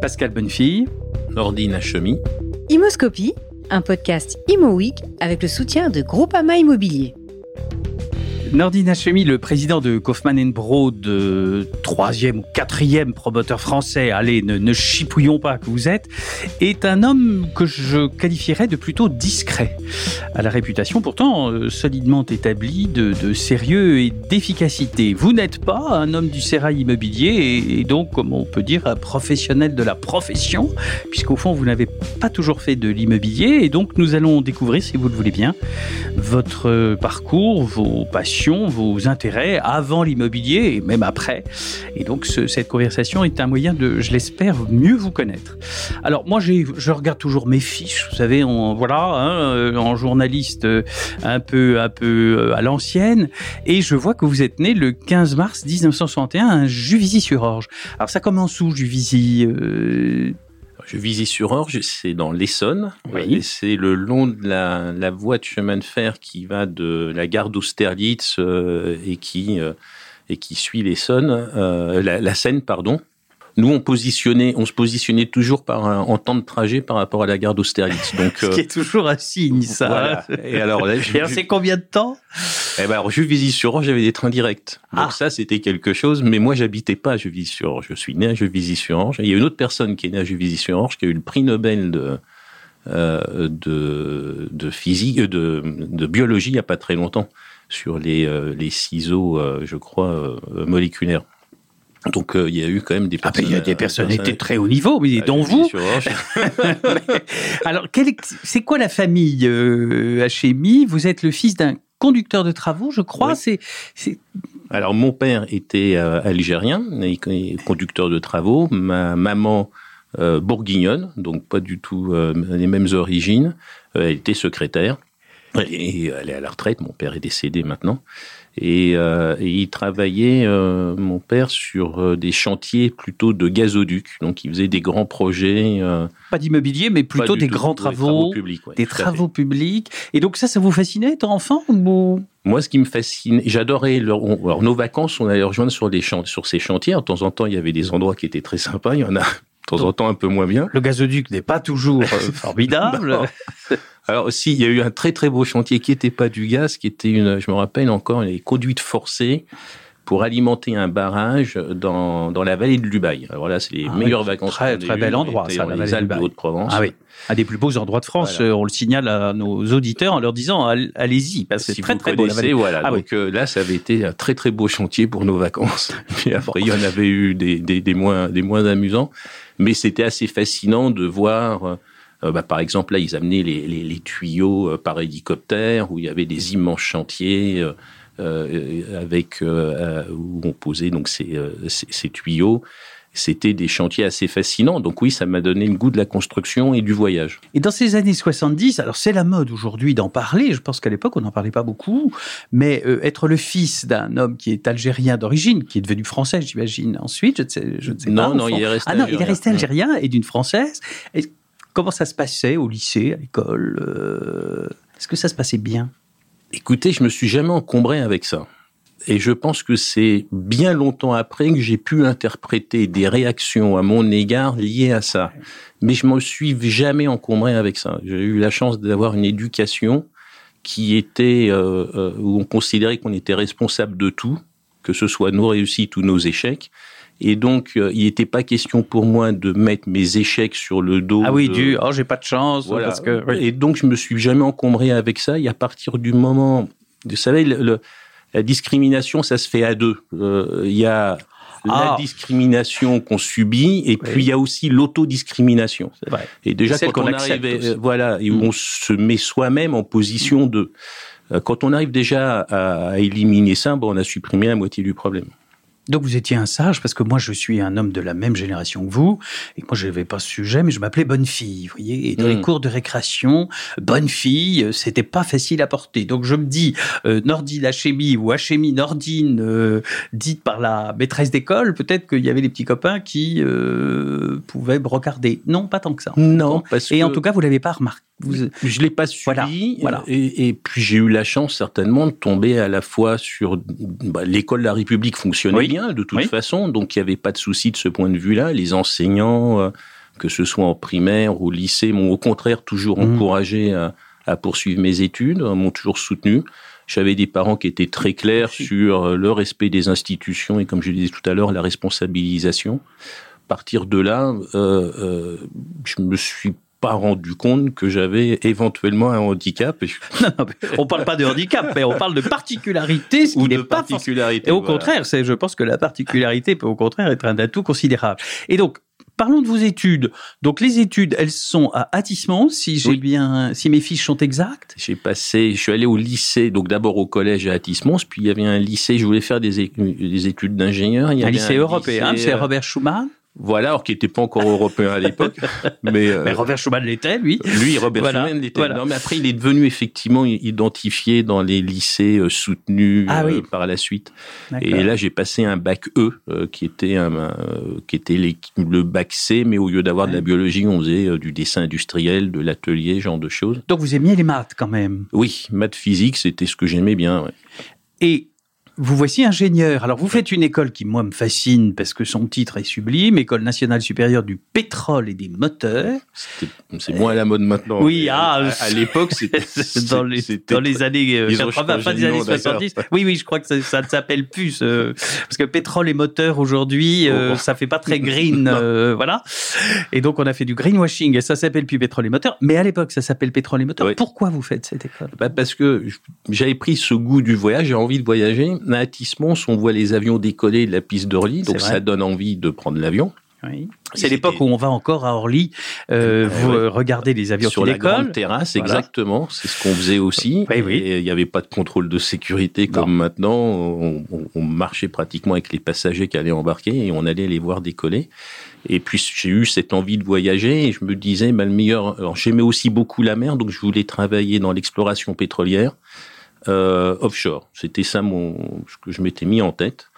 Pascal Bonnefille. Nordine Hachemi. Imoscopie, un podcast Imo Week avec le soutien de Groupama Immobilier. Nordine Hachemi, le président de Kaufmann Broad, de troisième ou quatrième promoteur français, allez, ne, chipouillons pas que vous êtes, est un homme que je qualifierais de plutôt discret, à la réputation pourtant euh, solidement établie de, de sérieux et d'efficacité. Vous n'êtes pas un homme du sérail immobilier et, et donc, comme on peut dire, un professionnel de la profession, puisqu'au fond, vous n'avez pas toujours fait de l'immobilier et donc nous allons découvrir, si vous le voulez bien, votre parcours, vos passions, vos intérêts avant l'immobilier et même après. Et donc ce, cette conversation est un moyen de, je l'espère, mieux vous connaître. Alors moi, je regarde toujours mes fiches, vous savez, voilà, hein, en journaliste un peu, un peu à l'ancienne, et je vois que vous êtes né le 15 mars 1961 à Juvisy-sur-Orge. Alors ça commence où Juvisy euh... Juvisy-sur-Orge, c'est dans l'Essonne. Oui. Et c'est le long de la, la, voie de chemin de fer qui va de la gare d'Austerlitz euh, et, qui, euh, et qui suit l'Essonne, euh, la, la, Seine, pardon. Nous, on, positionnait, on se positionnait toujours par un, en temps de trajet par rapport à la gare d'Austerlitz. Donc, Ce qui est toujours un signe, ça. Voilà. Et alors, là, et alors c'est combien de temps? Eh ben, alors, Juvisy-sur-Orge, j'avais des trains directs. Donc Ah. ça, c'était quelque chose. Mais moi, j'habitais pas à Juvisy-sur-Orge. Je suis né à Juvisy-sur-Orge. Il y a une autre personne qui est née à Juvisy-sur-Orge, qui a eu le prix Nobel de, euh, de, de physique, euh, de, de biologie il y a pas très longtemps sur les, euh, les ciseaux, euh, je crois, euh, moléculaires. Donc euh, il y a eu quand même des Ah ben, personnes. il y a des euh, personnalités très haut niveau, mais à dont vous. Alors, c'est quoi la famille euh, Hachemi Vous êtes le fils d'un conducteur de travaux, je crois. Oui. C'est, Alors mon père était euh, algérien, et conducteur de travaux. Ma maman euh, bourguignonne, donc pas du tout euh, les mêmes origines. Euh, elle était secrétaire et elle est à la retraite. Mon père est décédé maintenant. Et, euh, et il travaillait, euh, mon père, sur euh, des chantiers plutôt de gazoduc. Donc il faisait des grands projets. euh, pas d'immobilier, mais plutôt des tout- grands des travaux, publics. ouais, des travaux publics. Et donc ça, ça vous fascinait, étant enfant ou Moi, ce qui me fascine, j'adorais. alors, nos vacances, on allait rejoindre sur des champs, sur ces chantiers. De temps en temps, il y avait des endroits qui étaient très sympas. Il y en a de temps en temps un peu moins bien. Le gazoduc n'est pas toujours formidable. Alors aussi, il y a eu un très très beau chantier qui n'était pas du gaz, qui était une, je me rappelle encore, les conduites forcées pour alimenter un barrage dans, dans la vallée de Lubaï. Alors là, c'est les Ah meilleures oui, vacances. très, très bel endroit, ça, la les vallée de Alpes de Lubaï. Haute-Provence. Ah oui, un des plus beaux endroits de France. Voilà. euh, On le signale à nos auditeurs en leur disant all- allez-y, parce que c'est Si très vous très beau. la vallée. voilà. Ah oui. Donc euh, là, ça avait été un très très beau chantier pour nos vacances. Puis après, il y en avait eu des, des, des moins des moins amusants, mais c'était assez fascinant de voir. Euh, bah, par exemple, là, ils amenaient les, les, les tuyaux euh, par hélicoptère, où il y avait des immenses chantiers euh, avec où on posait donc ces, ces, ces tuyaux. C'était des chantiers assez fascinants. Donc oui, ça m'a donné le goût de la construction et du voyage. Et dans ces années 70, alors c'est la mode aujourd'hui d'en parler, je pense qu'à l'époque on n'en parlait pas beaucoup, mais euh, être le fils d'un homme qui est algérien d'origine, qui est devenu français j'imagine ensuite, je ne sais, je ne sais Non, pas. non, fond. il est resté Ah non, il est algérien. resté algérien et d'une française. Et comment ça se passait au lycée, à l'école euh, Est-ce que ça se passait bien? Écoutez, je me suis jamais encombré avec ça. Et je pense que c'est bien longtemps après que j'ai pu interpréter des réactions à mon égard liées à ça. Mais je me suis jamais encombré avec ça. J'ai eu la chance d'avoir une éducation qui était euh, euh, où on considérait qu'on était responsable de tout, que ce soit nos réussites ou nos échecs. Et donc, euh, il n'était pas question pour moi de mettre mes échecs sur le dos. Ah oui, de- du oh j'ai pas de chance voilà. parce que oui. Et donc, je me suis jamais encombré avec ça. Et à partir du moment, vous savez, le, le- la discrimination, ça se fait à deux. Euh, Il y a la Ah. discrimination qu'on subit, et puis il y a aussi l'autodiscrimination. c'est vrai. Et déjà, quand on arrive, euh, voilà, et où Mm. on se met soi-même en position de, euh, quand on arrive déjà à, à éliminer ça, bon, on a supprimé la moitié du problème. Donc vous étiez un sage parce que moi je suis un homme de la même génération que vous et moi je n'avais pas ce sujet mais je m'appelais bonne fille, vous voyez. Et dans les cours de récréation, bonne fille, euh, c'était pas facile à porter. Donc je me dis euh, Nordine Hachemi ou Hachemi Nordine euh, dite par la maîtresse d'école, peut-être qu'il y avait des petits copains qui euh, pouvaient brocarder. Non, pas tant que ça. Non, parce Et que en tout cas, vous l'avez pas remarqué. Vous... Je l'ai pas suivi. Voilà, Et, puis j'ai eu la chance certainement de tomber à la fois sur bah, l'école de la République fonctionnait bien de toute façon, donc il n'y avait pas de souci de ce point de vue-là. Les enseignants, euh, que ce soit en primaire ou au lycée, m'ont au contraire toujours mmh. encouragé à, à, poursuivre mes études, m'ont toujours soutenu. J'avais des parents qui étaient très clairs sur euh, le respect des institutions et, comme je disais tout à l'heure, la responsabilisation. À partir de là, euh, euh, je me suis pas rendu compte que j'avais éventuellement un handicap. Non, non, on parle pas de handicap, mais on parle de particularité, ce qui n'est pas particularité. Et au contraire, c'est, je pense que la particularité peut au contraire être un atout considérable. Et donc, Parlons de vos études. Donc les études, elles sont à Attismont, si j'ai bien, si mes fiches sont exactes. J'ai passé, je suis allé au lycée, donc d'abord au collège à Attismont, puis il y avait un lycée, je voulais faire des, études d'ingénieur. Un lycée européen, c'est Robert Schumann. Voilà, alors qu'il n'était pas encore européen à l'époque. mais, euh, mais, Robert Schuman l'était, lui. Lui, Robert Schuman l'était. Non, mais après, il est devenu effectivement identifié dans les lycées euh, soutenus ah euh, par la suite. Et là, j'ai passé un bac E, qui était un, qui était le bac C, mais au lieu d'avoir de la biologie, on faisait du dessin industriel, de l'atelier, genre de choses. Donc, vous aimiez les maths quand même. Oui, maths physique, c'était ce que j'aimais bien. Ouais. Et vous voici ingénieur. Alors vous faites une école qui moi me fascine parce que son titre est sublime, École nationale supérieure du pétrole et des moteurs. C'est moins à la mode maintenant. Oui, ah, à, l'époque c'était dans les dans les années 80, euh, des années 70. Oui, oui, je crois que ça, ça ne s'appelle plus parce que pétrole et moteur aujourd'hui, euh, oh. ça fait pas très green, euh, voilà. Et donc on a fait du greenwashing et ça s'appelle plus pétrole et moteur, mais à l'époque ça s'appelle pétrole et moteur. Pourquoi vous faites cette école? Bah Parce que j'avais pris ce goût du voyage, j'ai envie de voyager à on voit les avions décoller de la piste d'Orly, donc ça donne envie de prendre l'avion. C'est l'époque où on va encore à Orly euh, vous regardez les avions sur qui la grande terrasse, exactement. C'est ce qu'on faisait aussi. il n'y avait pas de contrôle de sécurité comme maintenant. On, marchait pratiquement avec les passagers qui allaient embarquer et on allait les voir décoller. Et puis j'ai eu cette envie de voyager et je me disais, bah, le meilleur. J'aimais aussi beaucoup la mer, donc je voulais travailler dans l'exploration pétrolière euh, offshore. C'était ça mon, ce que je m'étais mis en tête.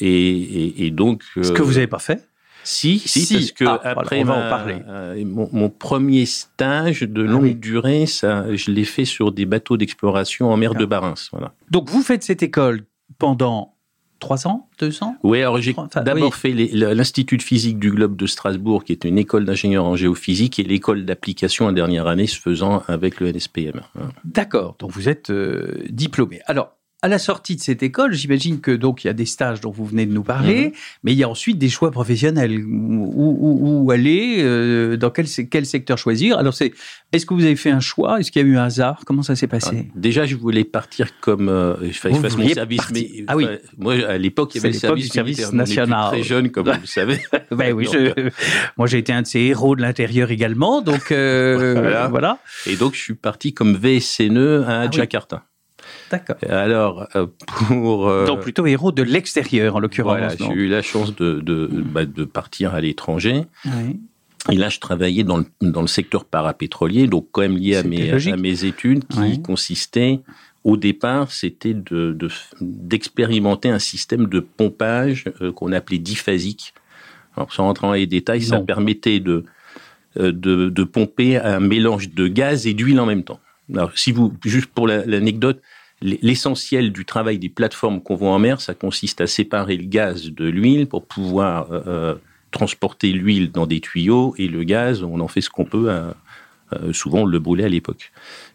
Et, et, donc. ce que vous n'avez pas fait si, si, parce que ah, après on va en parler. Euh, mon, mon, premier stage de ah longue durée, ça, je l'ai fait sur des bateaux d'exploration en mer de Barents. Voilà. Donc vous faites cette école pendant trois ans, deux ans Oui, alors j'ai d'abord fait l'Institut de physique du Globe de Strasbourg, qui est une école d'ingénieurs en géophysique, et l'école d'application en dernière année se faisant avec le NSPM. D'accord, donc vous êtes euh, diplômé. Alors, à la sortie de cette école, j'imagine que donc il y a des stages dont vous venez de nous parler, mhm. mais il y a ensuite des choix professionnels. Où, où, aller, euh, dans quel, quel secteur choisir? Alors c'est, est-ce que vous avez fait un choix? Est-ce qu'il y a eu un hasard? Comment ça s'est passé? Ah, Déjà, je voulais partir comme euh, je fasse mon service, mais ah oui. moi à l'époque il y avait le service, service national. Très jeune, comme vous le savez. ben oui, je, moi j'ai été un de ces héros de l'intérieur également, donc euh, voilà. Et donc je suis parti comme VSNE à ah Jakarta. D'accord. Alors, euh, pour... Euh, Donc plutôt héros de l'extérieur, en l'occurrence. Voilà, j'ai eu la chance de, de, bah, de partir à l'étranger. Oui. Et là, je travaillais dans le, dans le secteur parapétrolier, donc quand même lié à mes, à mes études, qui consistaient, au départ, c'était d'expérimenter de, un système de pompage euh, qu'on appelait diphasique. Alors, sans rentrer dans les détails, ça permettait de, de, de, pomper un mélange de gaz et d'huile en même temps. Alors, si vous, juste pour l'anecdote, L'essentiel du travail des plateformes qu'on voit en mer, ça consiste à séparer le gaz de l'huile pour pouvoir euh, euh, transporter l'huile dans des tuyaux et le gaz, on en fait ce qu'on peut. Euh, souvent, on le brûlait à l'époque.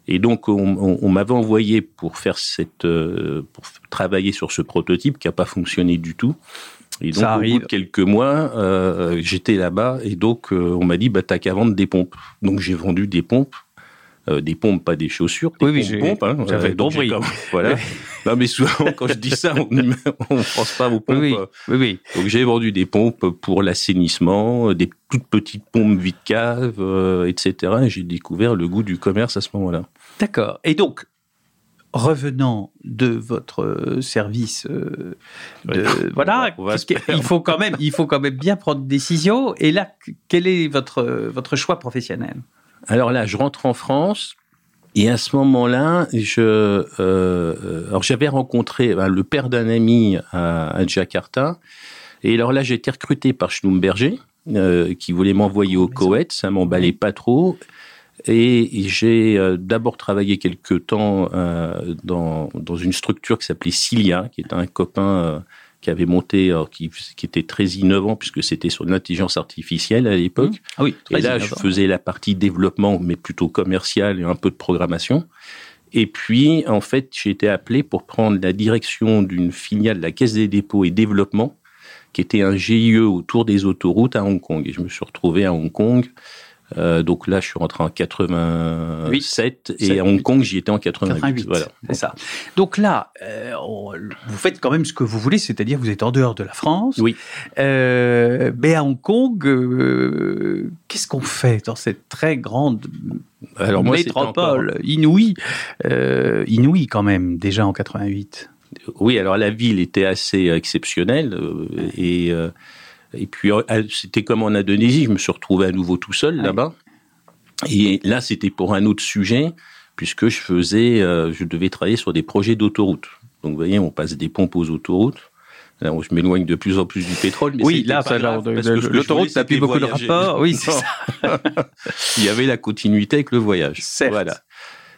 Et donc, on, m'avait envoyé pour faire cette, pour travailler sur ce prototype qui n'a pas fonctionné du tout. Et donc, au bout de quelques mois, j'étais là-bas et donc on m'a dit, bah, t'as qu'à vendre des pompes. Donc, j'ai vendu des pompes euh, des pompes, pas des chaussures, des oui, oui, pompes. Hein, J'avais compris. voilà. non, mais souvent, quand je dis ça, on ne pense pas aux pompes. Oui, oui. oui. Donc, j'ai vendu des pompes pour l'assainissement, des toutes petites pompes vide cave, euh, etc. Et j'ai découvert le goût du commerce à ce moment-là. D'accord. Et donc, revenant de votre service euh, de, voilà il faut quand même il faut quand même bien prendre une décision et là quel est votre votre choix professionnel? Alors là, je rentre en France. Et à ce moment-là, je, euh, alors j'avais rencontré ben, le père d'un ami à, Jakarta. Et alors là, j'ai été recruté par Schlumberger, euh, qui voulait m'envoyer au Koweït. Ça m'emballait pas trop. Et j'ai euh, d'abord travaillé quelque temps dans, dans une structure qui s'appelait Cilia, qui est un copain qui avait monté, qui, qui, était très innovant puisque c'était sur l'intelligence artificielle à l'époque. Mmh. Ah oui, et là, je faisais la partie développement, mais plutôt commercial et un peu de programmation. Et puis, en fait, j'ai été appelé pour prendre la direction d'une filiale de la Caisse des dépôts et développement, qui était un GIE autour des autoroutes à Hong Kong. Et je me suis retrouvé à Hong Kong euh, donc là, je suis rentré en 87 et à Hong Kong, j'y étais en 88. voilà. C'est ça. Donc là, euh, vous faites quand même ce que vous voulez, c'est-à-dire vous êtes en dehors de la France. Oui. Euh, mais à Hong Kong, qu'est-ce qu'on fait dans cette très grande Alors moi, métropole inouïe, euh, inouïe quand même déjà en 88 Oui, alors la ville était assez exceptionnelle et et puis, euh, c'était comme en Indonésie, je me suis retrouvé à nouveau tout seul là-bas. Et là, c'était pour un autre sujet, puisque je faisais, euh, je devais travailler sur des projets d'autoroute. Donc, vous voyez, on passe des pompes aux autoroutes. Là, je m'éloigne de plus en plus du pétrole. Mais oui, là, ça, l'autoroute, ça n'a plus beaucoup de rapport. Oui, c'est ça. Il y avait la continuité avec le voyage. Voilà.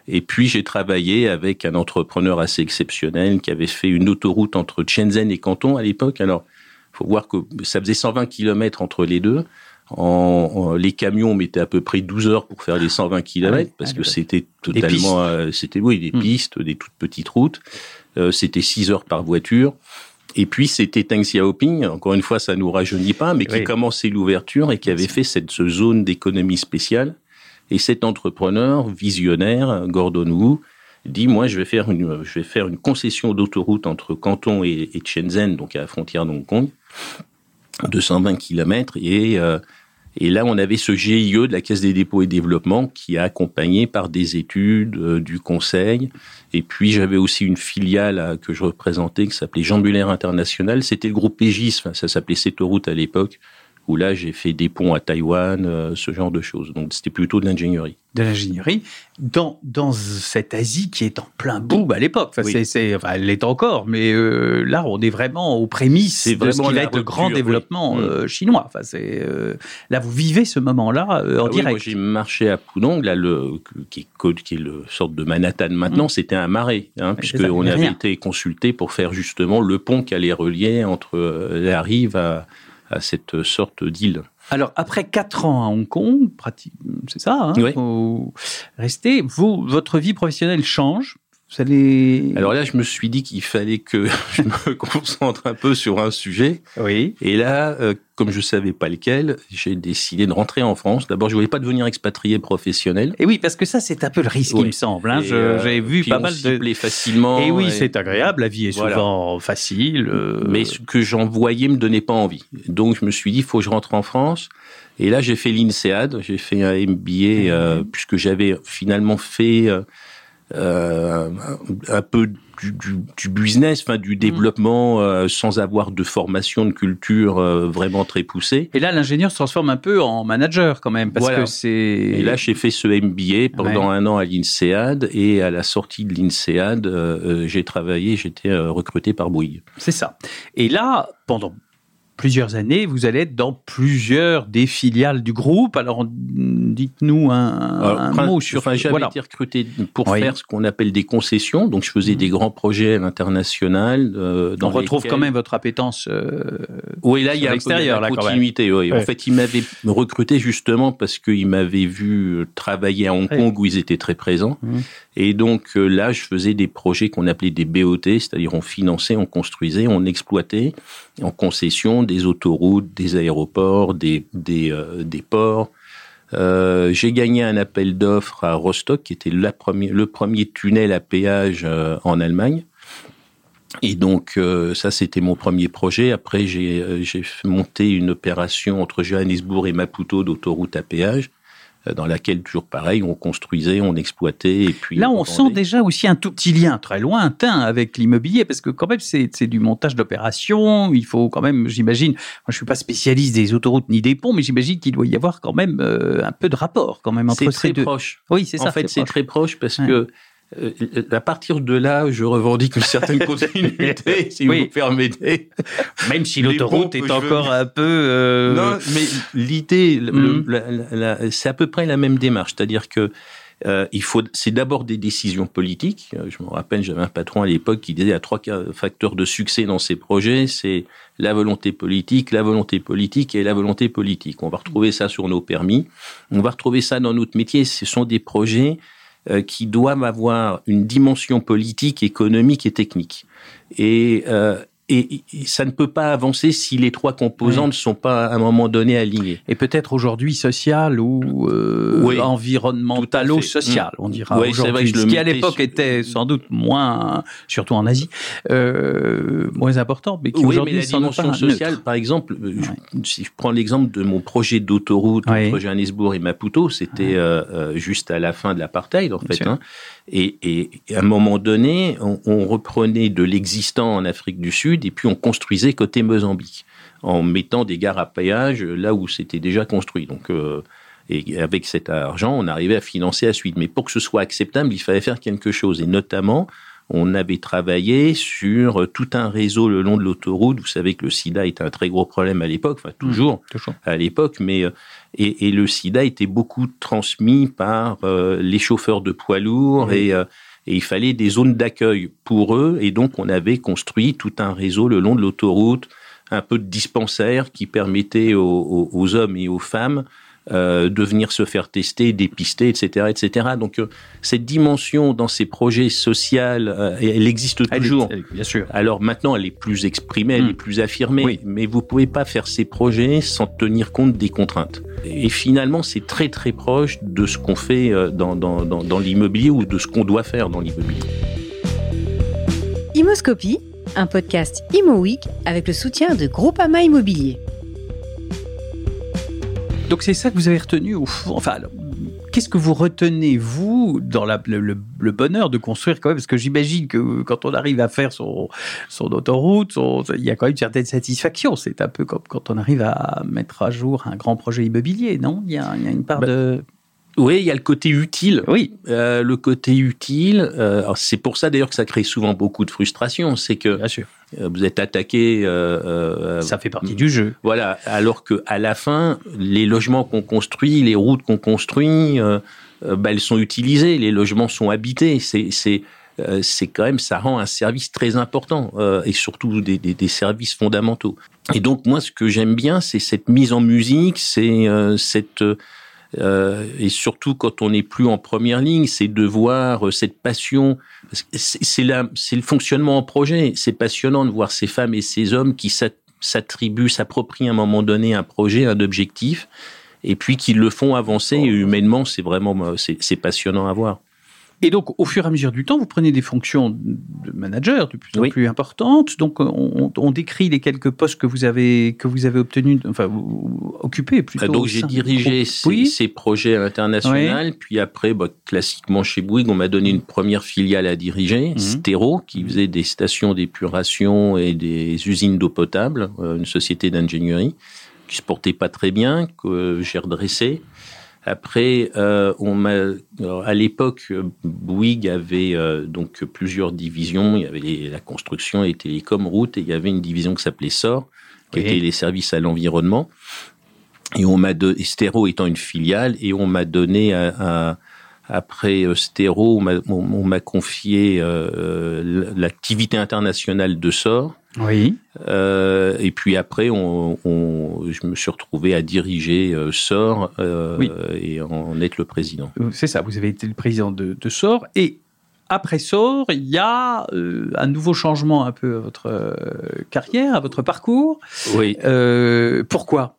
Et puis j'ai travaillé avec un entrepreneur assez exceptionnel qui avait fait une autoroute entre Shenzhen et Canton à l'époque. Alors faut voir que ça faisait 120 km entre les deux. En, les camions mettaient à peu près 12 heures pour faire les 120 km parce que c'était totalement, euh, c'était oui des hmm. pistes, des toutes petites routes. Euh, c'était 6 heures par voiture. Et puis c'était Teng Xiaoping, encore une fois ça nous rajeunit pas, mais qui commençait l'ouverture et qui avait fait cette zone d'économie spéciale. Et cet entrepreneur visionnaire, Gordon Wu, dit moi je vais faire une je vais faire une concession d'autoroute entre Canton et, Shenzhen donc à la frontière de Hong Kong 220 km et euh, et là on avait ce GIE de la Caisse des dépôts et développement qui a accompagné par des études euh, du conseil. Et puis j'avais aussi une filiale euh, que je représentais qui s'appelait Muller International. C'était le groupe Pégis ça s'appelait Autoroute à l'époque où là j'ai fait des ponts à Taïwan, euh, ce genre de choses. Donc c'était plutôt de l'ingénierie. De l'ingénierie dans dans cette Asie qui est en plein boom à l'époque. Enfin, c'est, enfin, elle l'est encore, mais euh, là on est vraiment aux prémices c'est de ce qui va être le grand développement mm. euh, chinois. Enfin, c'est là vous vivez ce moment-là en ah direct. moi j'ai marché à Pudong, là le qui est, qui est le sorte de Manhattan maintenant, mm. c'était un marais, hein, puisque on avait été consulté pour faire justement le pont qui allait relier entre la rive à à cette sorte d'île. Alors, après quatre ans à Hong Kong, c'est ça, hein, oui. restez, vous, votre vie professionnelle change alors là, je me suis dit qu'il fallait que je me concentre un peu sur un sujet. Oui. Et là, euh, comme je savais pas lequel, j'ai décidé de rentrer en France. D'abord, je voulais pas devenir expatrié professionnel. Et oui, parce que ça, c'est un peu le risque, il me semble. Hein. Euh, j'ai vu pas mal de facilement. Et oui, c'est agréable. La vie est souvent facile. Euh, Mais ce que j'en voyais me donnait pas envie. Donc, je me suis dit, il faut que je rentre en France. Et là, j'ai fait l'INSEAD. J'ai fait un MBA puisque j'avais finalement fait euh, un peu du, du, du, business, enfin du mm. développement euh, sans avoir de formation de culture euh, vraiment très poussée. Et là, l'ingénieur se transforme un peu en manager quand même, parce que c'est. Et là, j'ai fait ce MBA pendant un an à l'INSEAD et à la sortie de l'INSEAD, j'ai travaillé, j'étais recruté par Bouygues. C'est ça. Et là, pendant plusieurs années, vous allez être dans plusieurs des filiales du groupe. Alors, dites-nous un, mot sur. Enfin, j'avais été recruté pour faire ce qu'on appelle des concessions. Donc, je faisais mmh. des grands projets à l'international. Euh, On retrouve quand même votre appétence. Euh, oui, là, il y a de la continuité. Oui. En fait, il m'avait recruté justement parce qu'il m'avait vu travailler à Hong Kong où ils étaient très présents. Mmh. Et donc euh, là, je faisais des projets qu'on appelait des BOT, c'est-à-dire on finançait, on construisait, on exploitait en concession des autoroutes, des aéroports, des, euh, ports. Euh, j'ai gagné un appel d'offres à Rostock, qui était la première, le premier tunnel à péage en Allemagne. Et donc ça, c'était mon premier projet. Après, j'ai monté une opération entre Johannesburg et Maputo d'autoroute à péage. Euh, dans laquelle toujours pareil, on construisait, on exploitait et puis là on, sent déjà aussi un tout petit lien très lointain avec l'immobilier parce que quand même c'est du montage d'opération, il faut quand même, j'imagine, moi je suis pas spécialiste des autoroutes ni des ponts, mais j'imagine qu'il doit y avoir quand même euh, un peu de rapport quand même entre ces deux. Proche. Oui, c'est ça. En fait, c'est très proche parce que à partir de là, je revendique une certaine continuité, si vous me permettez. Même si l'autoroute est encore un peu... Euh... Non, mais l'idée, mm. c'est à peu près la même démarche. C'est-à-dire que euh, il faut, c'est d'abord des décisions politiques. Euh, je me rappelle, j'avais un patron à l'époque qui disait à trois facteurs de succès dans ces projets, c'est la volonté politique, la volonté politique et la volonté politique. On va retrouver ça sur nos permis. On va retrouver ça dans notre métier. Ce sont des projets euh, qui doivent avoir une dimension politique, économique et technique. Et, euh, et, ça ne peut pas avancer si les trois composants ne sont pas à un moment donné alignées. Et peut-être aujourd'hui social ou euh, oui, environnemental ou social, on dira oui, aujourd'hui. Ce qui à l'époque était sans doute moins, surtout en Asie, euh, moins important, mais qui oui, aujourd'hui mais la dimension sociale, par exemple, euh, si je prends l'exemple de mon projet d'autoroute, mon projet Annesbourg et Maputo, c'était euh, euh, juste à la fin de l'apartheid en fait. Hein, et, et, à un moment donné, on, on reprenait de l'existant en Afrique du Sud et puis on construisait côté Mozambique en mettant des gares à péage là où c'était déjà construit. Donc euh, et avec cet argent, on arrivait à financer la suite. Mais pour que ce soit acceptable, il fallait faire quelque chose. Et notamment, on avait travaillé sur tout un réseau le long de l'autoroute. Vous savez que le sida était un très gros problème à l'époque, enfin toujours, mmh, toujours. à l'époque, mais euh, et, et, le sida était beaucoup transmis par euh, les chauffeurs de poids lourds mmh. et euh, et il fallait des zones d'accueil pour eux, et donc on avait construit tout un réseau le long de l'autoroute, un peu de dispensaires qui permettaient aux, aux, hommes et aux femmes euh, de venir se faire tester, dépister, etc., etc. Donc euh, cette dimension dans ces projets sociaux, euh, elle existe elle toujours. Bien sûr. Alors maintenant, elle est plus exprimée, elle mmh. est plus affirmée. Oui. Mais vous pouvez pas faire ces projets sans tenir compte des contraintes. Et finalement, c'est très très proche de ce qu'on fait dans, dans, dans, dans l'immobilier ou de ce qu'on doit faire dans l'immobilier. Imoscopie, un podcast Imo Week avec le soutien de Groupama Immobilier. Donc c'est ça que vous avez retenu au fond. Enfin, qu'est-ce que vous retenez, vous, dans la, le, le, bonheur de construire quand même? Parce que j'imagine que quand on arrive à faire son, son autoroute, son, il y a quand même une certaine satisfaction. C'est un peu comme quand on arrive à mettre à jour un grand projet immobilier, non? Il y, a, il y a une part bah, de... Oui, il y a le côté utile. Oui. Euh, le côté utile, euh, c'est pour ça d'ailleurs que ça crée souvent beaucoup de frustration. C'est que Bien sûr. Euh, vous êtes attaqué. Euh, ça fait partie du jeu. Voilà. Alors que à la fin, les logements qu'on construit, les routes qu'on construit, bah, elles sont utilisées. Les logements sont habités. C'est c'est c'est quand même ça rend un service très important et surtout des, des, des, services fondamentaux. Et donc moi, ce que j'aime bien, c'est cette mise en musique, c'est cette euh, et surtout quand on n'est plus en première ligne, c'est de voir euh, cette passion. C'est le fonctionnement en projet. C'est passionnant de voir ces femmes et ces hommes qui s'attribuent, s'approprient à un moment donné un projet, un objectif, et puis qui le font avancer. Humainement, c'est vraiment c'est passionnant à voir. Et donc, au fur et à mesure du temps, vous prenez des fonctions de manager de plus en oui. plus importantes. Donc, on, on, décrit les quelques postes que vous avez que vous avez obtenus, enfin, occupés plutôt. Donc, j'ai dirigé ces, oui. ces, projets internationaux. Puis après, bah, classiquement chez Bouygues, on m'a donné une première filiale à diriger, mmh. Stéro, qui faisait des stations d'épuration et des usines d'eau potable, euh, une société d'ingénierie qui se portait pas très bien, que j'ai redressé. Après, euh, on m'a, à l'époque, Bouygues avait euh, donc plusieurs divisions. Il y avait les, la construction, les télécoms, routes, et il y avait une division qui s'appelait SOR, qui oui. était les services à l'environnement. Et on m'a donné, Stéro étant une filiale, et on m'a donné à, à après Stéro, on m'a confié euh, l'activité internationale de SOR. Oui. Euh, et puis après, on, on, je me suis retrouvé à diriger euh, SOR euh, oui. et en être le président. C'est ça, vous avez été le président de, de SOR. Et après SOR, il y a un nouveau changement un peu à votre carrière, à votre parcours. Oui. pourquoi?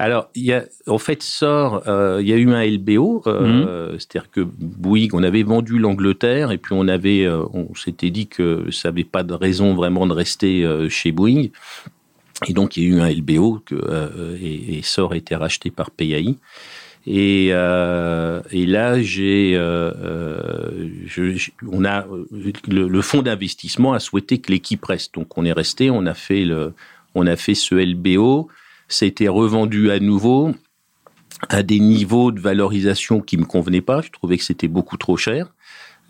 Alors, il y a, en fait, sort, euh, il y a eu un LBO, euh, mmh. c'est-à-dire que Bouygues, on avait vendu l'Angleterre et puis on avait, euh, on s'était dit que ça n'avait pas de raison vraiment de rester chez Bouygues. Et donc, il y a eu un LBO que, et, et SOR a été racheté par PAI. Et, euh, et là, j'ai, euh, je, on a le, le fonds d'investissement a souhaité que l'équipe reste. Donc, on est resté, on a fait le, on a fait ce LBO ça revendu à nouveau à des niveaux de valorisation qui me convenaient pas. Je trouvais que c'était beaucoup trop cher.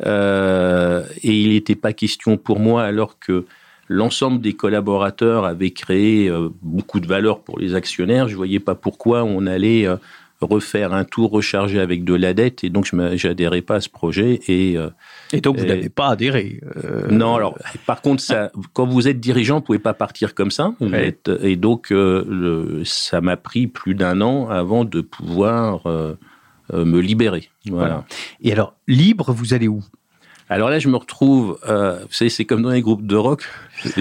Euh, et il n'était pas question pour moi, alors que l'ensemble des collaborateurs avaient créé euh, beaucoup de valeur pour les actionnaires, je voyais pas pourquoi on allait euh, refaire un tour rechargé avec de la dette, et donc je n'adhérais pas à ce projet. Et, euh, Et donc, vous n'avez pas adhéré. euh, non, alors, par contre, ça, quand vous êtes dirigeant, vous pouvez pas partir comme ça. Vous Ouais. êtes- et donc, euh, le- ça m'a pris plus d'un an avant de pouvoir me libérer. Voilà. Voilà. Et alors, libre, vous allez où? Alors là, je me retrouve, vous savez, c'est comme dans les groupes de rock.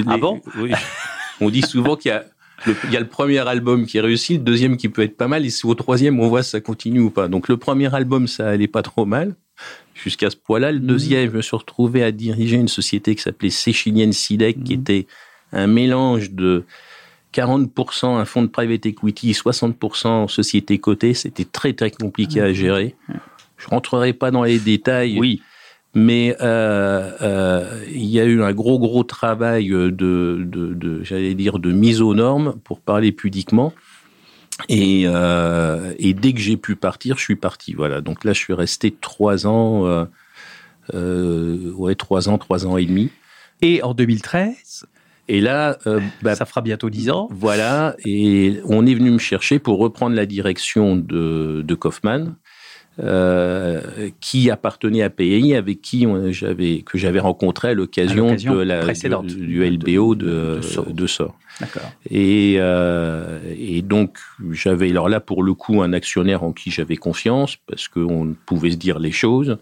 Ah bon? Oui. On dit souvent qu'il y a il y a le premier album qui est réussi, le deuxième qui peut être pas mal, et c'est au troisième on voit si ça continue ou pas. Donc le premier album, ça allait pas trop mal jusqu'à ce point-là. Le Mhm. deuxième, je me suis retrouvé à diriger une société qui s'appelait Séchilienne Sidec, qui Mhm. était un mélange de 40% un fonds de private equity, 60% société cotée. C'était très très compliqué à gérer. Je rentrerai pas dans les détails. Oui. Mais euh, euh, il y a eu un gros gros travail de, de, de j'allais dire de mise aux normes pour parler pudiquement. Et, euh, et dès que j'ai pu partir, je suis parti. Voilà. Donc là, je suis resté trois ans, ouais, trois ans, trois ans et demi. Et en 2013, Et là, euh, bah, ça fera bientôt 10 ans. voilà, et on est venu me chercher pour reprendre la direction de, de Kaufmann, euh, qui appartenait à PI, avec qui j'avais que j'avais rencontré à l'occasion de la précédente. du, du LBO de, De- Sort. Et, euh, et donc j'avais alors là pour le coup un actionnaire en qui j'avais confiance parce qu'on pouvait se dire les choses.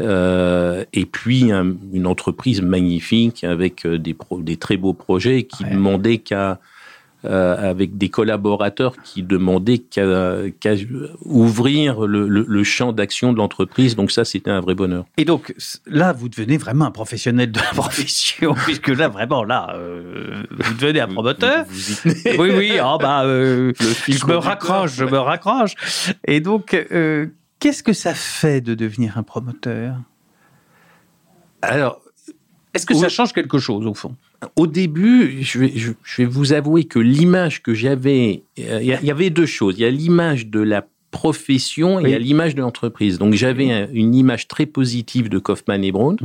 Euh, et puis un- une entreprise magnifique avec des, pro- des très beaux projets qui Ouais. demandaient qu'à euh, avec des collaborateurs qui demandaient qu'à ouvrir le, le- le champ d'action de l'entreprise. Donc ça, c'était un vrai bonheur. Et donc là, vous devenez vraiment un professionnel de la profession, puisque là, vraiment, là, euh, vous devenez un promoteur. Vous y tenez. Oui, oui, ah bah, euh, je me raccroche, je me raccroche. Et donc, euh, qu'est-ce que ça fait de devenir un promoteur? Alors, Est-ce que Oui. ça change quelque chose au fond? Au début, je vais, je, je vais vous avouer que l'image que j'avais, euh, il y, avait deux choses. Il y a l'image de la profession et il y a l'image de l'entreprise. Donc j'avais un- une image très positive de Kaufmann et Brown,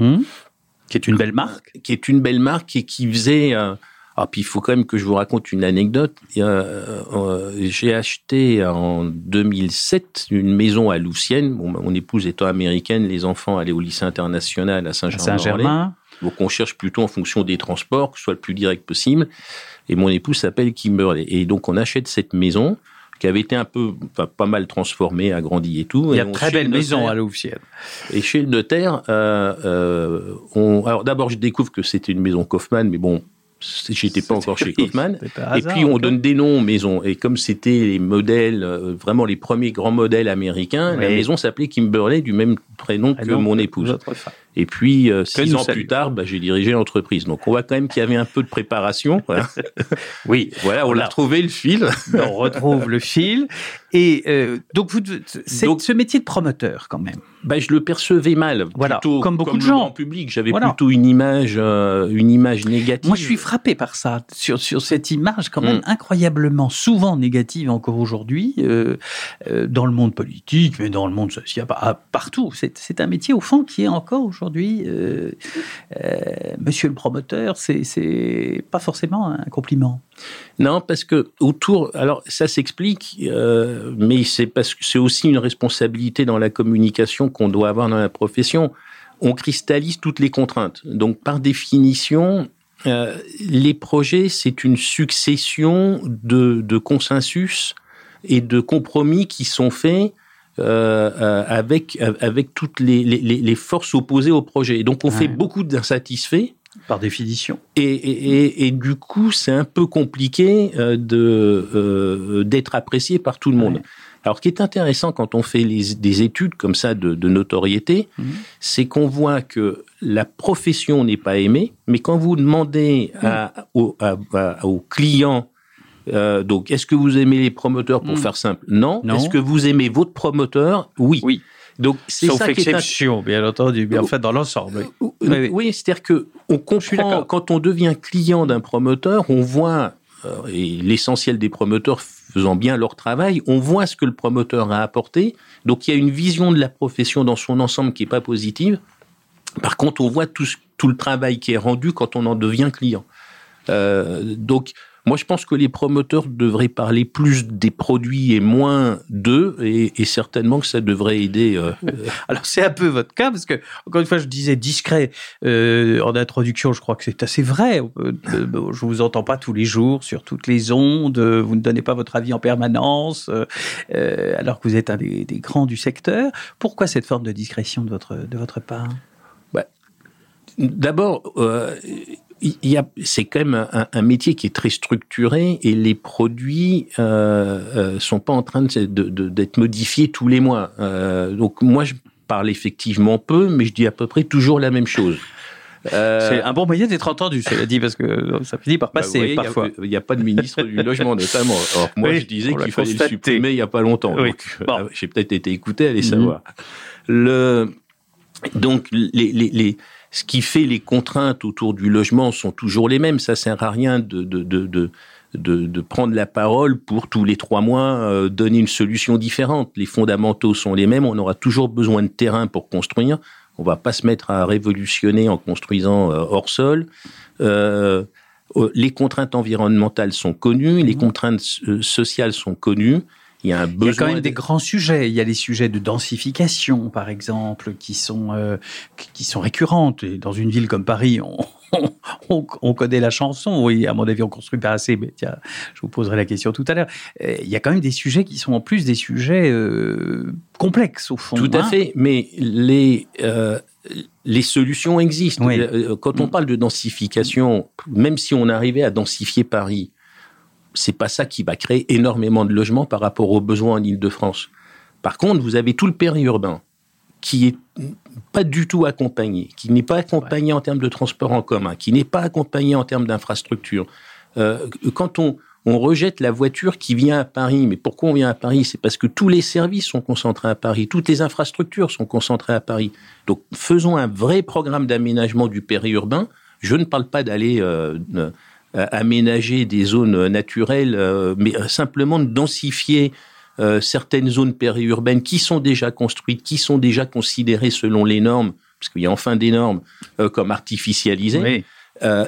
Qui est une belle marque. qui est une belle marque et qui faisait. euh, ah, puis il faut quand même que je vous raconte une anecdote. Euh, euh, J'ai acheté en 2007 une maison à Loussienne. Bon, mon épouse étant américaine, les enfants allaient au lycée international À Saint-Germain. Saint-Germain. Donc on cherche plutôt en fonction des transports, que ce soit le plus direct possible. Et mon épouse s'appelle Kimberley. Et donc on achète cette maison qui avait été un peu, enfin, pas mal transformée, agrandie et tout. Il y Et a de on- très chez belles le maisons notaire- à Louvciennes. Et chez le notaire, euh, euh, on, alors d'abord je découvre que c'était une maison Kaufmann, mais bon, j'étais pas encore chez Kaufmann. Et puis on donne des noms aux maisons. Et comme c'était les modèles, euh, vraiment les premiers grands modèles américains, la maison s'appelait Kimberley du même prénom que mon épouse. Et puis, euh, six ans plus tard, bah, j'ai dirigé l'entreprise. Donc, on voit quand même qu'il y avait un peu de préparation. Voilà, Oui, voilà on Voilà. a retrouvé le fil. on retrouve le fil. Et euh, donc, vous, c'est Donc- ce métier de promoteur quand même. Bah, je le percevais mal. Voilà, plutôt comme beaucoup de le gens. grand public, j'avais Voilà. plutôt une image, euh, une image négative. Moi, je suis frappé par ça, sur, sur cette image quand même Mm. incroyablement souvent négative encore aujourd'hui, euh, dans le monde politique, mais dans le monde social, bah, partout. C'est c'est un métier, au fond, qui est encore aujourd'hui, euh, euh, monsieur le promoteur, c'est- pas forcément un compliment. Non, parce que autour, alors ça s'explique, euh, mais c'est parce que c'est aussi une responsabilité dans la communication qu'on doit avoir dans la profession. On cristallise toutes les contraintes. Donc, par définition, les projets, c'est une succession de consensus et de compromis qui sont faits euh, euh, avec avec toutes les, les, les forces opposées au projet. Et donc, on Ouais. fait beaucoup d'insatisfaits. Par définition. Et, et, et, et du coup, c'est un peu compliqué euh, de euh, d'être apprécié par tout le monde. Ouais. Alors, ce qui est intéressant quand on fait les, des études comme ça de, de notoriété, Mhm. c'est qu'on voit que la profession n'est pas aimée, mais quand vous demandez à, aux, à- à- aux clients, euh, donc, est-ce que vous aimez les promoteurs pour Mhm. faire simple Non. Non. Est-ce que vous aimez votre promoteur Oui. Oui. Donc, c'est Sauf ça qui est exception, bien entendu, mais enfin dans l'ensemble. oui. oui, oui. oui, c'est-à-dire que on comprend quand on devient client d'un promoteur, on voit euh, et l'essentiel des promoteurs faisant bien leur travail, on voit ce que le promoteur a apporté. Donc il y a une vision de la profession dans son ensemble qui est pas positive. Par contre, on voit tout, tout le travail qui est rendu quand on en devient client. Euh, donc, moi, je pense que les promoteurs devraient parler plus des produits et moins d'eux, et, et, certainement que ça devrait aider. Euh, Alors, c'est un peu votre cas, parce que, encore une fois, je disais discret euh, en introduction, je crois que c'est assez vrai. Euh, je vous entends pas tous les jours sur toutes les ondes, vous ne donnez pas votre avis en permanence, euh, alors que vous êtes un des, des, grands du secteur. Pourquoi cette forme de discrétion de votre, de votre part? Bah, D'abord, c'est quand même un, un, métier qui est très structuré et les produits euh, euh, sont pas en train d'être de, de, modifiés tous les mois. Euh, donc moi, je parle effectivement peu, mais je dis à peu près toujours la même chose. Euh, c'est un bon moyen d'être entendu, cela dit, parce que ça finit par bah, passer voyez, parfois. Il n'y a, a, pas de ministre du logement, notamment. Alors moi, oui, je disais qu'il fallait constaté. le supprimer il n'y a pas longtemps. Oui. Donc, bon. J'ai peut-être été écouté, allez savoir. Mmh. Le, donc, les, les, les ce qui fait les contraintes autour du logement sont toujours les mêmes. Ça sert à rien de, de, de, de prendre la parole pour tous les trois mois euh, donner une solution différente. Les fondamentaux sont les mêmes. On aura toujours besoin de terrain pour construire. On va pas se mettre à révolutionner en construisant euh, hors sol. Euh, les contraintes environnementales sont connues, les mmh. contraintes sociales sont connues. Il y a un besoin. Il y a quand même des grands sujets. Il y a les sujets de densification, par exemple, qui sont euh, qui sont récurrentes. Et dans une ville comme Paris, on, on, on, connaît la chanson. Oui, à mon avis, on construit pas assez. Mais tiens, je vous poserai la question tout à l'heure. Euh, il y a quand même des sujets qui sont en plus des sujets euh, complexes au fond. Tout à hein. fait. Mais les euh, les solutions existent. Oui. Quand on parle de densification, même si on arrivait à densifier Paris c'est pas ça qui va créer énormément de logements par rapport aux besoins en Ile-de-France. Par contre, vous avez tout le périurbain qui est pas du tout accompagné, qui n'est pas accompagné en termes de transport en commun, qui n'est pas accompagné en termes d'infrastructure. Euh, quand on, on rejette la voiture qui vient à Paris, mais pourquoi on vient à Paris? C'est parce que tous les services sont concentrés à Paris, toutes les infrastructures sont concentrées à Paris. Donc faisons un vrai programme d'aménagement du périurbain. Je ne parle pas d'aller euh, aménager des zones naturelles, euh, mais simplement de densifier euh, certaines zones périurbaines qui sont déjà construites, qui sont déjà considérées selon les normes, parce qu'il y a enfin des normes euh, comme artificialisées. Oui.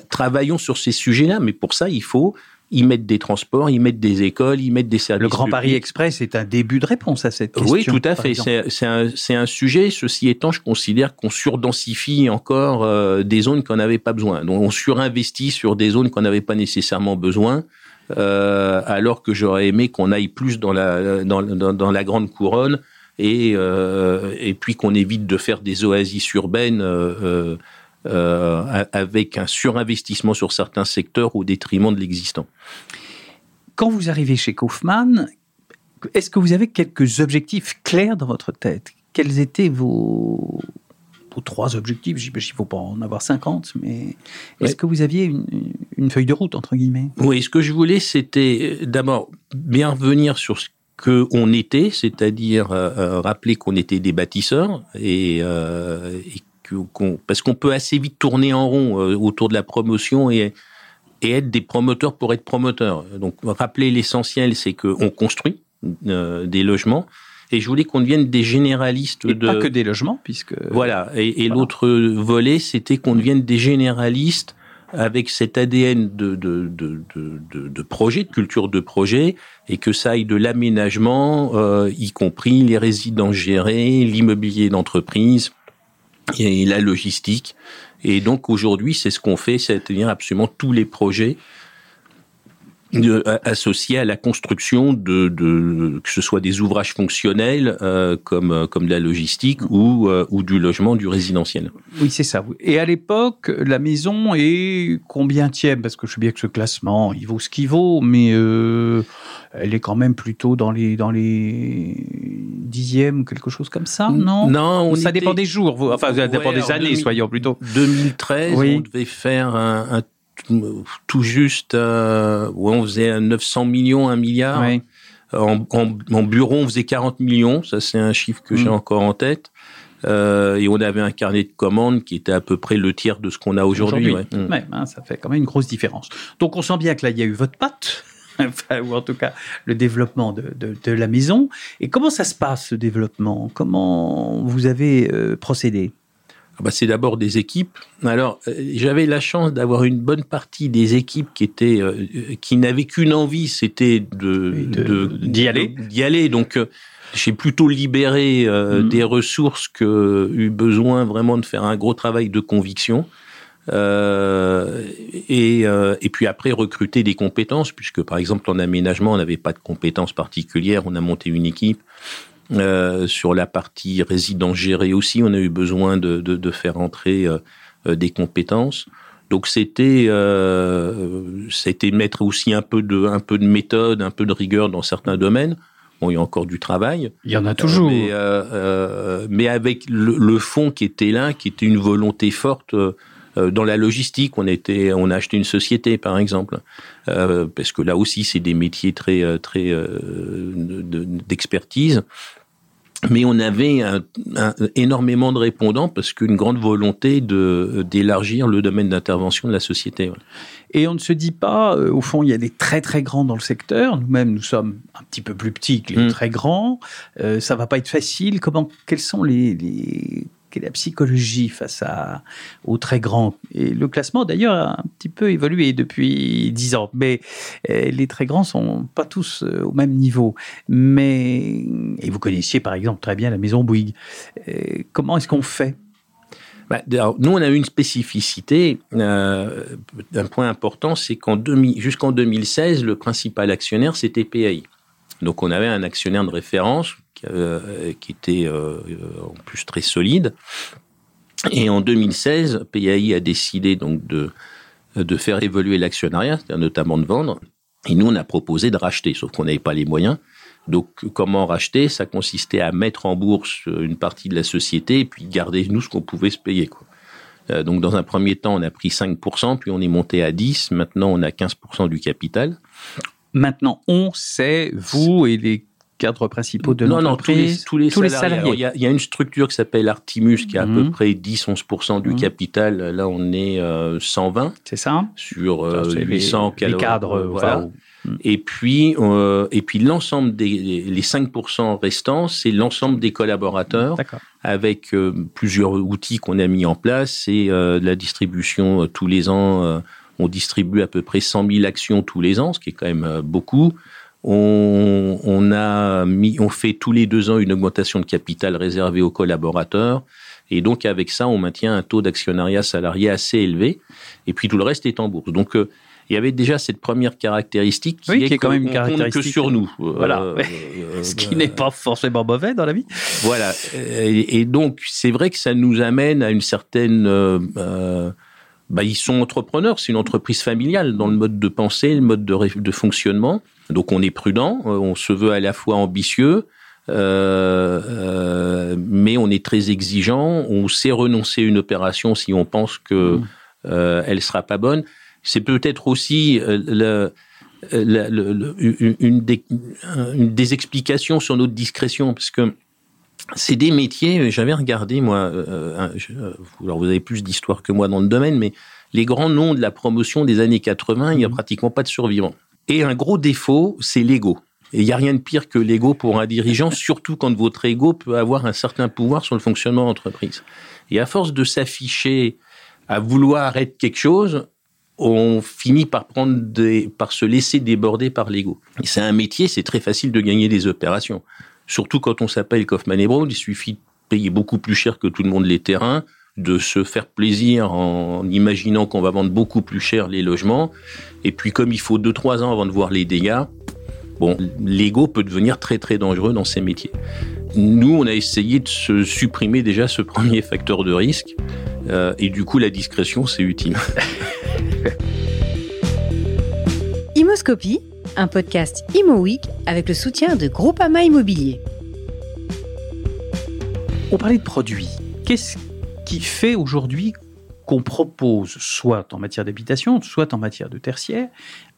travaillons sur ces sujets-là, mais pour ça, il faut ils mettent des transports, ils mettent des écoles, ils mettent des services. Le Grand publics. Paris Express est un début de réponse à cette question. Oui, tout à fait. C'est un, un, sujet. Ceci étant, je considère qu'on surdensifie encore euh, des zones qu'on n'avait pas besoin. Donc, on surinvestit sur des zones qu'on n'avait pas nécessairement besoin. Euh, alors que j'aurais aimé qu'on aille plus dans la dans, dans, dans la grande couronne et euh, et puis qu'on évite de faire des oasis urbaines euh, euh, avec un surinvestissement sur certains secteurs au détriment de l'existant. Quand vous arrivez chez Kaufmann, est-ce que vous avez quelques objectifs clairs dans votre tête? Quels étaient vos, vos trois objectifs? J'imagine qu'il ne faut pas en avoir 50, mais est-ce ouais. que vous aviez une, une, feuille de route, entre guillemets? Oui, ce que je voulais, c'était d'abord bien revenir sur ce qu'on était, c'est-à-dire euh, rappeler qu'on était des bâtisseurs et, euh, et parce qu'on peut assez vite tourner en rond euh, autour de la promotion et, et être des promoteurs pour être promoteurs. Donc, rappeler l'essentiel, c'est qu'on construit euh, des logements. Et je voulais qu'on devienne des généralistes et de. Pas que des logements, puisque. Voilà. Et, et voilà. l'autre volet, c'était qu'on devienne des généralistes avec cet ADN de, de, de, de, de projet, de culture de projet, et que ça aille de l'aménagement, euh, y compris les résidences gérées, l'immobilier d'entreprise, et la logistique. Et donc aujourd'hui, c'est ce qu'on fait, c'est-à-dire absolument tous les projets de, associés à la construction de, de, que ce soit des ouvrages fonctionnels euh, comme comme de la logistique ou euh, ou du logement, du résidentiel. Oui, c'est ça. Et à l'époque, la maison est combien tième? Parce que je sais bien que ce classement, il vaut ce qu'il vaut, mais euh, elle est quand même plutôt dans les dans les dixièmes, quelque chose comme ça, non? Non, ça était... dépend des jours. Enfin, ça ouais, dépend des années, 2000, soyons plutôt. 2013, oui. on devait faire un, un tout juste, euh, ouais, on faisait 900 millions, un milliard. Oui. En, en, en, bureau, on faisait 40 millions. Ça, c'est un chiffre que mmh. j'ai encore en tête. Euh, et on avait un carnet de commandes qui était à peu près le tiers de ce qu'on a aujourd'hui. Ouais. ouais, hein, ça fait quand même une grosse différence. Donc, on sent bien que là, il y a eu votre patte. Enfin, ou en tout cas le développement de, de, de, la maison. Et comment ça se passe ce développement? Comment vous avez euh, procédé? Ah bah, c'est d'abord des équipes. Alors, euh, j'avais la chance d'avoir une bonne partie des équipes qui étaient, euh, qui n'avaient qu'une envie, c'était de, d'y aller. D'y aller. Donc, euh, j'ai plutôt libéré mhm. des ressources que eu besoin vraiment de faire un gros travail de conviction. et, et puis après recruter des compétences, puisque par exemple en aménagement on n'avait pas de compétences particulières, on a monté une équipe. Euh, sur la partie résidence gérée aussi, on a eu besoin de, de, de faire entrer euh, euh, des compétences. Donc c'était euh, c'était mettre aussi un peu de un peu de méthode, un peu de rigueur dans certains domaines. Bon, il y a encore du travail. Il y en a toujours. mais, euh, mais avec le, le, fond qui était là, qui était une volonté forte dans la logistique, on était, on a acheté une société par exemple, euh, parce que là aussi c'est des métiers très très d'expertise mais on avait un, énormément de répondants parce qu'une grande volonté de d'élargir le domaine d'intervention de la société. Et on ne se dit pas, euh, au fond, il y a des très très grands dans le secteur. Nous-mêmes, nous sommes un petit peu plus petits que les mmh. très grands. Euh, ça va pas être facile. Comment, quels sont les, les quelle est la psychologie face aux très grands Et le classement, d'ailleurs, a un petit peu évolué depuis dix ans. Mais euh, les très grands sont pas tous euh, au même niveau. Mais et vous connaissiez par exemple très bien la maison Bouygues. Euh, comment est-ce qu'on fait? Bah, nous, on a une spécificité. Un point important, c'est qu'en jusqu'en 2016, le principal actionnaire, c'était PAI. Donc, on avait un actionnaire de référence qui était euh, en plus très solide. Et en 2016, PAI a décidé donc de, de faire évoluer l'actionnariat, c'est-à-dire notamment de vendre. Et nous, on a proposé de racheter, sauf qu'on n'avait pas les moyens. Donc, comment racheter? Ça consistait à mettre en bourse une partie de la société et puis garder, nous, ce qu'on pouvait se payer. Euh, donc, dans un premier temps, on a pris 5%, puis on est monté à 10%. Maintenant, on a 15% du capital. Maintenant, on, sait, vous et les cadres principaux de l'entreprise tous les, tous les, salariés. Il, y a, une structure qui s'appelle Artimus qui a à peu mhm. près 10-11% du mhm. capital. Là, on est 120. Euh, C'est ça Sur 800 les, les cadres. Euh, voilà. Et puis, euh, et puis l'ensemble des les 5% restants, c'est l'ensemble des collaborateurs avec plusieurs outils qu'on a mis en place. C'est la distribution tous les ans. on distribue à peu près 100 000 actions tous les ans, ce qui est quand même beaucoup. On, on, a mis, on fait tous les deux ans une augmentation de capital réservée aux collaborateurs. Et donc, avec ça, on maintient un taux d'actionnariat salarié assez élevé. Et puis, tout le reste est en bourse. Donc, euh, il y avait déjà cette première caractéristique qui, est, quand même une caractéristique que sur nous. Voilà. Euh, euh, Ce qui n'est pas forcément mauvais dans la vie. Voilà. Et, donc, c'est vrai que ça nous amène à une certaine bah, ils sont entrepreneurs, c'est une entreprise familiale dans le mode de pensée, le mode de, de fonctionnement. Donc on est prudent, euh, on se veut à la fois ambitieux, euh, euh, mais on est très exigeant. On sait renoncer à une opération si on pense que mmh. euh, elle sera pas bonne. C'est peut-être aussi euh, le, le, une, des, une, des, explications sur notre discrétion, parce que c'est des métiers, j'avais regardé moi, euh, euh alors vous avez plus d'histoire que moi dans le domaine, mais les grands noms de la promotion des années 80, il n'y a mhm. pratiquement pas de survivants. Et un gros défaut, c'est l'ego. Et il n'y a rien de pire que l'ego pour un dirigeant, surtout quand votre ego peut avoir un certain pouvoir sur le fonctionnement de l'entreprise. Et à force de s'afficher à vouloir être quelque chose, on finit par prendre des, par se laisser déborder par l'ego. C'est un métier, c'est très facile de gagner des opérations. Surtout quand on s'appelle Kaufman et Brown, il suffit de payer beaucoup plus cher que tout le monde les terrains, de se faire plaisir en imaginant qu'on va vendre beaucoup plus cher les logements. Et puis comme il faut 2-3 ans avant de voir les dégâts, bon, l'ego peut devenir très très dangereux dans ces métiers. Nous, on a essayé de se supprimer déjà ce premier facteur de risque. Euh, et du coup, la discrétion, c'est utile. Imoscopie un podcast Imo avec le soutien de Groupama Immobilier. On parlait de produits. Qu'est-ce qui fait aujourd'hui qu'on propose, soit en matière d'habitation, soit en matière de tertiaire,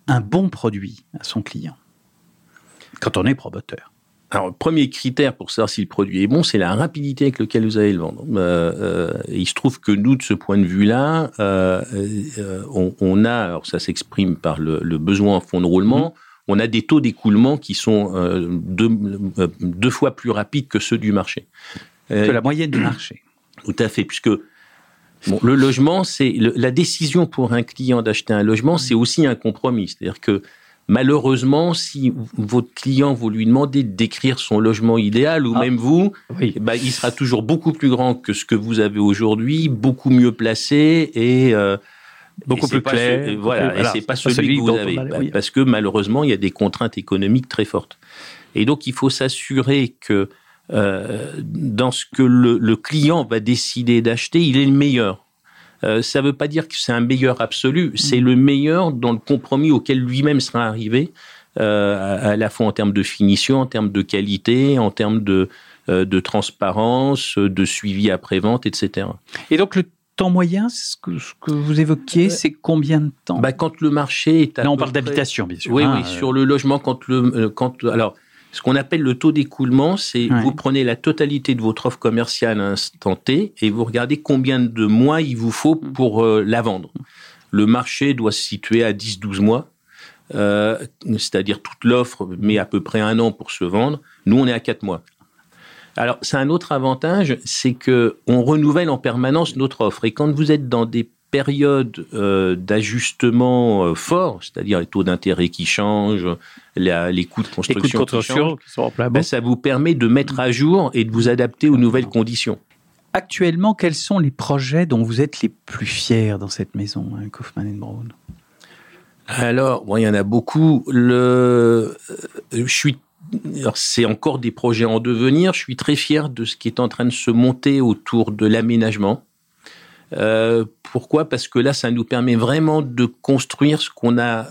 un bon produit à son client quand on est promoteur? Alors, le premier critère pour savoir si le produit est bon, c'est la rapidité avec laquelle vous allez le vendre. Euh, euh, il se trouve que nous, de ce point de vue-là, euh, euh on, on, a, alors ça s'exprime par le, le, besoin en fonds de roulement, mmh. On a des taux d'écoulement qui sont euh, deux, euh, deux, fois plus rapides que ceux du marché. Que la moyenne du marché. Tout à fait, puisque Bon, le logement, c'est la décision pour un client d'acheter un logement, c'est aussi un compromis. C'est-à-dire que malheureusement, si votre client vous lui demandez de décrire son logement idéal, ou ah. même vous, oui. bah, il sera toujours beaucoup plus grand que ce que vous avez aujourd'hui, beaucoup mieux placé et euh, beaucoup plus clair. voilà, et c'est pas celui, que vous avez, bah, parce que malheureusement, il y a des contraintes économiques très fortes. Et donc, il faut s'assurer que euh, dans ce que le, client va décider d'acheter, il est le meilleur. Euh, ça ne veut pas dire que c'est un meilleur absolu, c'est le meilleur dans le compromis auquel lui-même sera arrivé, euh, à, la fois en termes de finition, en termes de qualité, en termes de, de transparence, de suivi après-vente, etc. Et donc le temps moyen, ce que, ce que vous évoquiez, c'est combien de temps? Bah, Quand le marché est à Là, on parle d'habitation, bien sûr. Oui, oui, hein, sur le logement, quand le... Quand, alors, ce qu'on appelle le taux d'écoulement, c'est vous prenez la totalité de votre offre commerciale à instant T et vous regardez combien de mois il vous faut mm. pour euh, la vendre. Le marché doit se situer à 10-12 mois, euh, c'est-à-dire toute l'offre met à peu près un an pour se vendre. Nous, on est à 4 mois. Alors, c'est un autre avantage, c'est que on renouvelle en permanence notre offre. Et quand vous êtes dans des période euh, d'ajustement euh, fort, c'est-à-dire les taux d'intérêt qui changent, les coûts de construction, qui, changent, sont ben, ça vous permet de mettre à jour et de vous adapter aux nouvelles conditions. Actuellement, quels sont les projets dont vous êtes les plus fiers dans cette maison, hein, Kaufmann Brown Alors, bon, il y en a beaucoup. Le, euh, je suis c'est encore des projets en devenir. Je suis très fier de ce qui est en train de se monter autour de l'aménagement. Euh, pourquoi? Parce que là, ça nous permet vraiment de construire ce qu'on a,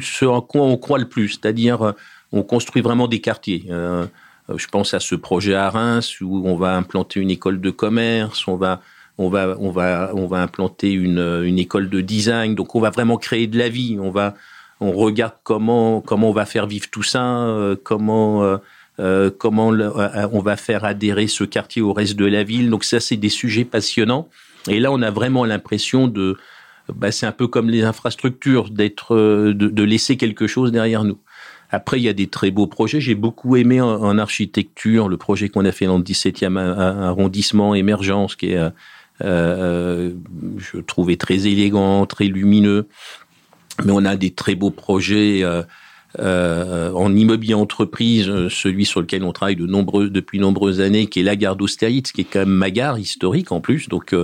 ce en quoi on croit le plus, c'est-à-dire euh, on construit vraiment des quartiers. Euh, je pense à ce projet à Reims où on va implanter une école de commerce, on va on va on va on va implanter une, une école de design. Donc on va vraiment créer de la vie. On va on regarde comment comment on va faire vivre tout ça, comment comment on va faire adhérer ce quartier au reste de la ville. Donc ça, c'est des sujets passionnants. Et là, on a vraiment l'impression de, bah, c'est un peu comme les infrastructures, d'être, euh, de, laisser quelque chose derrière nous. Après, il y a des très beaux projets. J'ai beaucoup aimé en, architecture le projet qu'on a fait dans le 17e arrondissement, Émergence, qui est, euh, euh, je trouvais très élégant, très lumineux. Mais on a des très beaux projets en immobilier entreprise, celui sur lequel on travaille de nombreux, depuis nombreuses années, qui est la gare d'Austerlitz, qui est quand même ma gare historique en plus. Donc,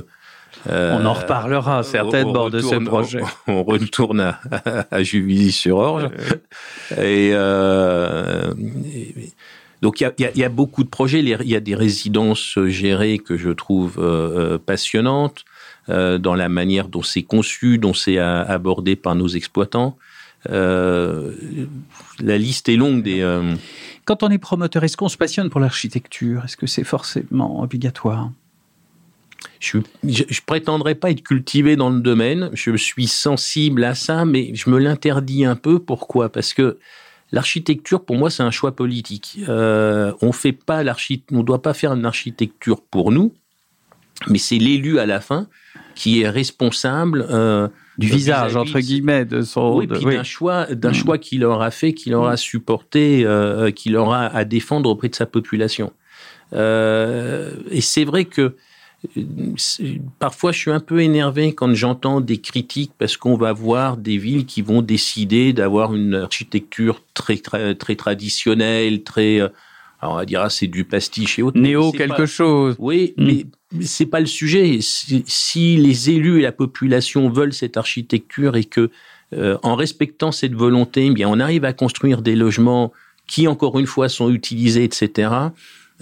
euh, on en reparlera certainement de ce projet. On, retourne à, à Juvisy-sur-Orge. et, euh, donc il y a, beaucoup de projets. Il y a des résidences gérées que je trouve euh, passionnantes dans la manière dont c'est conçu, dont c'est abordé par nos exploitants. la liste est longue des. Quand on est promoteur, est-ce qu'on se passionne pour l'architecture? Est-ce que c'est forcément obligatoire? Je, je, prétendrai pas être cultivé dans le domaine. Je suis sensible à ça, mais je me l'interdis un peu. Pourquoi? Parce que l'architecture, pour moi, c'est un choix politique. Euh, on fait pas on doit pas faire une architecture pour nous, mais c'est l'élu à la fin qui est responsable euh, du visage entre guillemets de son oui, puis d'un choix d'un mm. choix qu'il aura fait, qu'il aura mm. supporté, euh, qu'il aura à défendre auprès de sa population. Euh, et c'est vrai que parfois je suis un peu énervé quand j'entends des critiques parce qu'on va voir des villes qui vont décider d'avoir une architecture très, très, très traditionnelle, très, euh, alors on va dire, ah, c'est du pastiche et autres. Néo quelque chose. Oui, hmm. mais c'est pas le sujet. Si, les élus et la population veulent cette architecture et que, euh, en respectant cette volonté, eh bien, on arrive à construire des logements qui, encore une fois, sont utilisés, etc.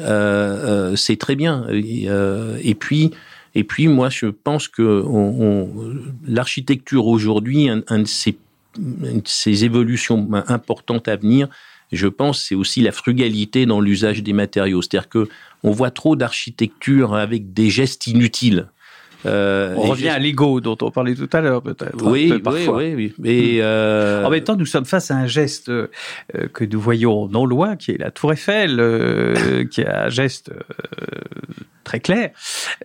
Euh, euh, c'est très bien. Euh, et, puis, et puis, moi, je pense que l'architecture aujourd'hui, un, de ces, évolutions importantes à venir, je pense, c'est aussi la frugalité dans l'usage des matériaux. C'est-à-dire que on voit trop d'architecture avec des gestes inutiles. Euh, on revient à l'ego dont on parlait tout à l'heure, peut-être. Oui, oui, oui, Mais euh... En même temps, nous sommes face à un geste euh, que nous voyons non loin, qui est la Tour Eiffel, qui est un geste très clair.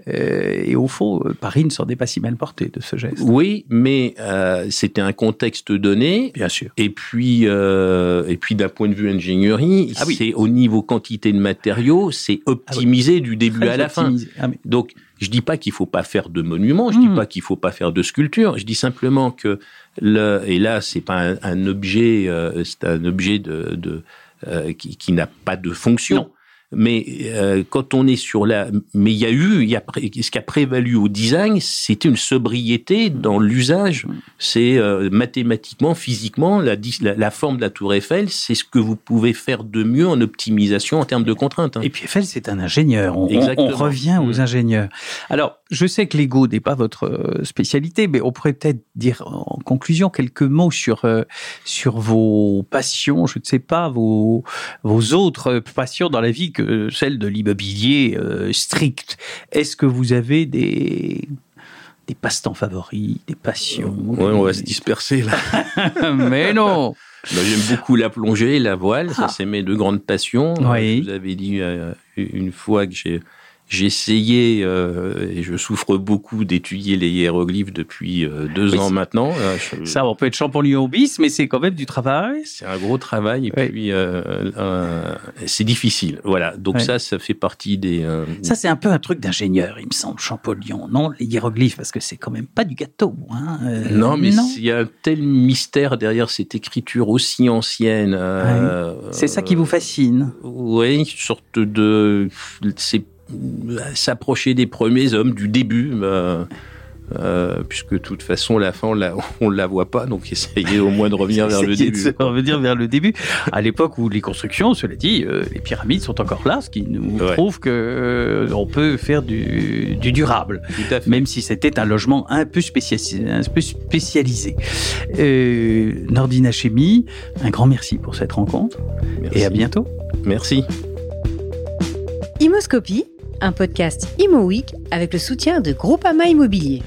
Et au fond, Paris ne s'en est pas si mal porté de ce geste. Oui, mais c'était un contexte donné. Bien sûr. Et puis, et puis d'un point de vue ingénierie, Ah oui. c'est au niveau quantité de matériaux, c'est optimisé du début Très à la fin. Ah, mais- Donc, je dis pas qu'il faut pas faire de monuments, je Mhm. dis pas qu'il faut pas faire de sculptures, je dis simplement que le, et là, c'est pas un, un objet, euh, c'est un objet de, de euh, qui, qui n'a pas de fonction. Non. Mais euh, quand on est sur la, mais il y a eu, y a ce qui a prévalu au design, c'était une sobriété dans l'usage. C'est euh, mathématiquement, physiquement, la, dis- la, la forme de la tour Eiffel, c'est ce que vous pouvez faire de mieux en optimisation en termes de contraintes. hein. Et puis Eiffel, c'est un ingénieur. On, on- Exactement. on revient aux Mm. ingénieurs. Alors, je sais que l'ego n'est pas votre euh, spécialité, mais on pourrait peut-être dire en conclusion quelques mots sur euh, sur vos passions, je ne sais pas, vos vos autres passions dans la vie que celle de l'immobilier euh, strict. Est-ce que vous avez des des passe-temps favoris, des passions Ouais, on va se disperser là. Mais non Bah, J'aime beaucoup la plongée, la voile, ça Ah. c'est mes deux grandes passions. Oui. Je vous avais dit euh, une fois que j'ai j'ai essayé euh, et je souffre beaucoup d'étudier les hiéroglyphes depuis euh, deux Oui, ans maintenant. Je- Ça, on peut être champollion bis, mais c'est quand même du travail. c'est un gros travail et puis euh, c'est difficile. Voilà, donc Ouais. ça, ça fait partie des. Ça, c'est un peu un truc d'ingénieur, il me semble, Champollion, non Les hiéroglyphes, parce que c'est quand même pas du gâteau. Hein non, mais il y a un tel mystère derrière cette écriture aussi ancienne. C'est ça qui vous fascine. Oui, une sorte de. C'est s'approcher des premiers hommes du début. euh, euh, puisque de toute façon, la fin, on la, on la voit pas, donc essayez au moins de revenir vers le début. de revenir vers le début. À l'époque où les constructions, cela dit, euh, les pyramides sont encore là, ce qui nous Ouais. prouve que euh, on peut faire du, du durable, Tout à fait. même si c'était un logement un peu spécialisé. Un peu spécialisé. Euh, Nordine Hachemi, un grand merci pour cette rencontre Merci. et à bientôt. Merci. Imoscopie, un podcast Imo Week avec le soutien de Groupama Immobilier.